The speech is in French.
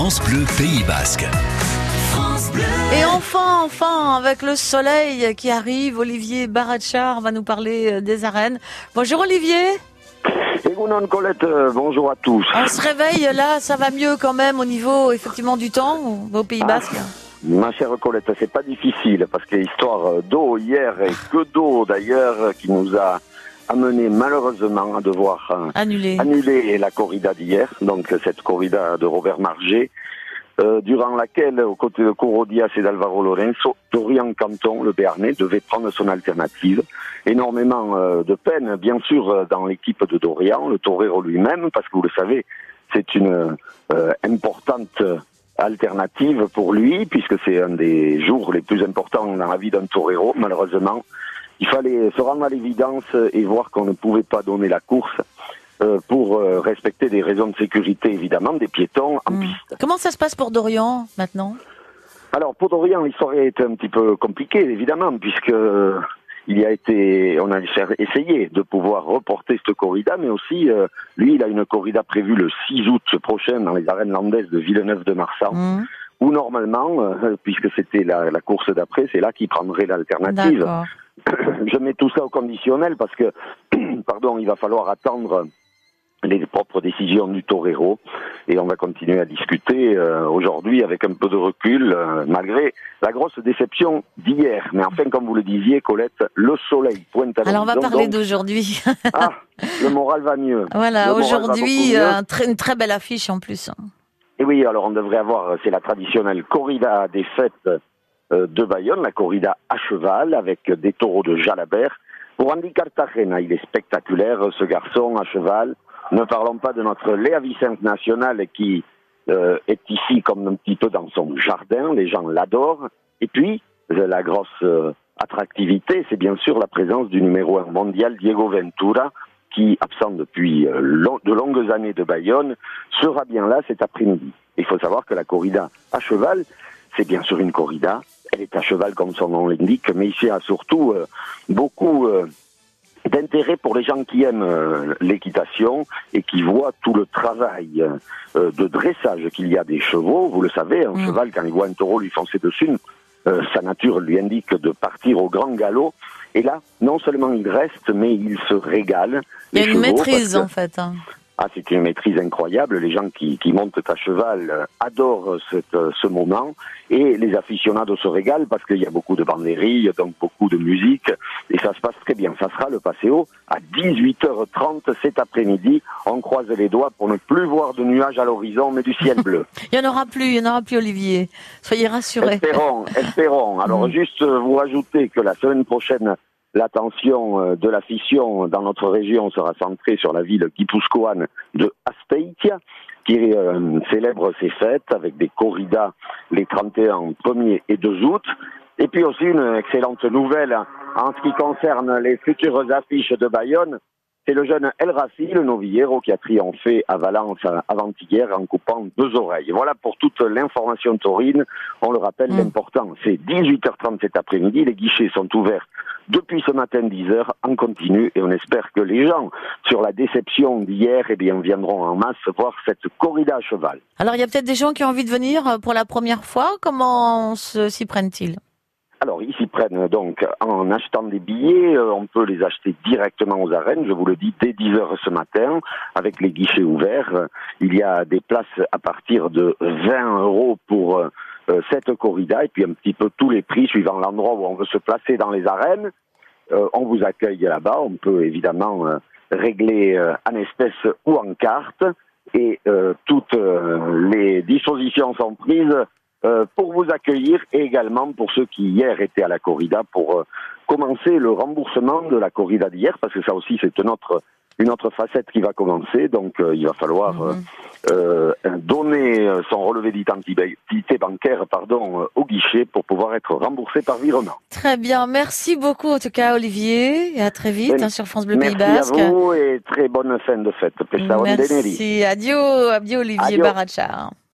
France Bleu Pays Basque. Et enfin, enfin, avec le soleil qui arrive, Olivier Barachar va nous parler euh, des arènes. Bonjour Olivier. Egunon Colette, euh, bonjour à tous. On se réveille là, ça va mieux quand même au niveau effectivement du temps au Pays Basque. Ma chère Colette, c'est pas difficile parce que l'histoire d'eau hier et que d'eau d'ailleurs qui nous a amené malheureusement à devoir euh, annuler la corrida d'hier, donc cette corrida de Robert Marget, euh, durant laquelle, aux côtés de Corodias et d'Alvaro Lorenzo, Dorian Canton, le Béarnais, devait prendre son alternative. Énormément euh, de peine, bien sûr, dans l'équipe de Dorian, le torero lui-même, parce que vous le savez, c'est une euh, importante alternative pour lui, puisque c'est un des jours les plus importants dans la vie d'un torero, malheureusement. Il fallait se rendre à l'évidence et voir qu'on ne pouvait pas donner la course euh, pour euh, respecter des raisons de sécurité, évidemment, des piétons en Hmm. piste. Comment ça se passe pour Dorian maintenant? Alors, pour Dorian, l'histoire a été un petit peu compliquée, évidemment, puisque euh, il y a été, on a essayé de pouvoir reporter cette corrida, mais aussi, euh, lui, il a une corrida prévue le 6 août prochain dans les arènes landaises de Villeneuve-de-Marsan, Hmm, où normalement, euh, puisque c'était la, la course d'après, c'est là qu'il prendrait l'alternative. Je mets tout ça au conditionnel parce que, pardon, il va falloir attendre les propres décisions du torero et on va continuer à discuter euh, aujourd'hui avec un peu de recul euh, malgré la grosse déception d'hier. Mais enfin, comme vous le disiez, Colette, le soleil pointe à Alors on va parler d'aujourd'hui. Ah, le moral va mieux. voilà, aujourd'hui, euh, un une très belle affiche en plus. Et oui, alors on devrait avoir, c'est la traditionnelle corrida des fêtes de Bayonne, la corrida à cheval avec des taureaux de Jalabert. Pour Andy Cartagena, il est spectaculaire, ce garçon à cheval. Ne parlons pas de notre Léa Vicente nationale qui euh, est ici comme un petit peu dans son jardin, les gens l'adorent. Et puis, euh, la grosse euh, attractivité, c'est bien sûr la présence du numéro un mondial Diego Ventura, qui, absent depuis euh, de longues années de Bayonne, sera bien là cet après-midi. Il faut savoir que la corrida à cheval, c'est bien sûr une corrida. Elle est à cheval comme son nom l'indique, mais ici a surtout euh, beaucoup euh, d'intérêt pour les gens qui aiment euh, l'équitation et qui voient tout le travail de dressage qu'il y a des chevaux. Vous le savez, un Mm. cheval, quand il voit un taureau lui foncer dessus, sa nature lui indique de partir au grand galop. Et là, non seulement il reste, mais il se régale. Il y a une maîtrise en fait. hein. Ah, c'est une maîtrise incroyable. Les gens qui, qui montent à cheval euh, adorent cette, euh, ce moment et les aficionados se régalent parce qu'il y a beaucoup de banderilles, donc beaucoup de musique et ça se passe très bien. Ça sera le Passéo à 18h30 cet après-midi. On croise les doigts pour ne plus voir de nuages à l'horizon mais du ciel bleu. Il n'y en aura plus, il n'y en aura plus Olivier. Soyez rassurés. Espérons, espérons. Alors Mm. juste euh, vous rajoutez que la semaine prochaine, l'attention euh, de la fission dans notre région sera centrée sur la ville guipuscoane de Aspeitia, qui euh, célèbre ses fêtes avec des corridas les 31, 1er et 2 août. Et puis aussi une excellente nouvelle en ce qui concerne les futures affiches de Bayonne. C'est le jeune El Rafi, le novillero, qui a triomphé à Valence avant-hier en coupant deux oreilles. Voilà pour toute l'information taurine. On le rappelle, Mm. l'important, c'est 18h30 cet après-midi. Les guichets sont ouverts depuis ce matin 10h en continu et on espère que les gens, sur la déception d'hier, eh bien, viendront en masse voir cette corrida à cheval. Alors il y a peut-être des gens qui ont envie de venir euh, pour la première fois. Comment se- s'y prennent-ils? Alors, ils s'y prennent donc en achetant des billets. euh, on peut les acheter directement aux arènes, je vous le dis, dès 10 heures ce matin, avec les guichets ouverts. Il y a des places à partir de 20 euros cette corrida, et puis un petit peu tous les prix suivant l'endroit où on veut se placer dans les arènes. Euh, on vous accueille là-bas. On peut évidemment euh, régler euh, en espèces ou en carte. Et toutes les dispositions sont prises pour vous accueillir et également pour ceux qui hier étaient à la corrida pour commencer le remboursement de la corrida d'hier parce que ça aussi c'est une autre une autre facette qui va commencer donc il va falloir Mhm. Euh, donner euh, son relevé d'identité bancaire pardon euh, au guichet pour pouvoir être remboursé par virement. Très bien, merci beaucoup en tout cas Olivier et à très vite Ben, hein, sur France Bleu Pays Merci Basque. à vous et très bonne fin de fête. Merci, adieu, adieu Olivier Adieu. Barachar.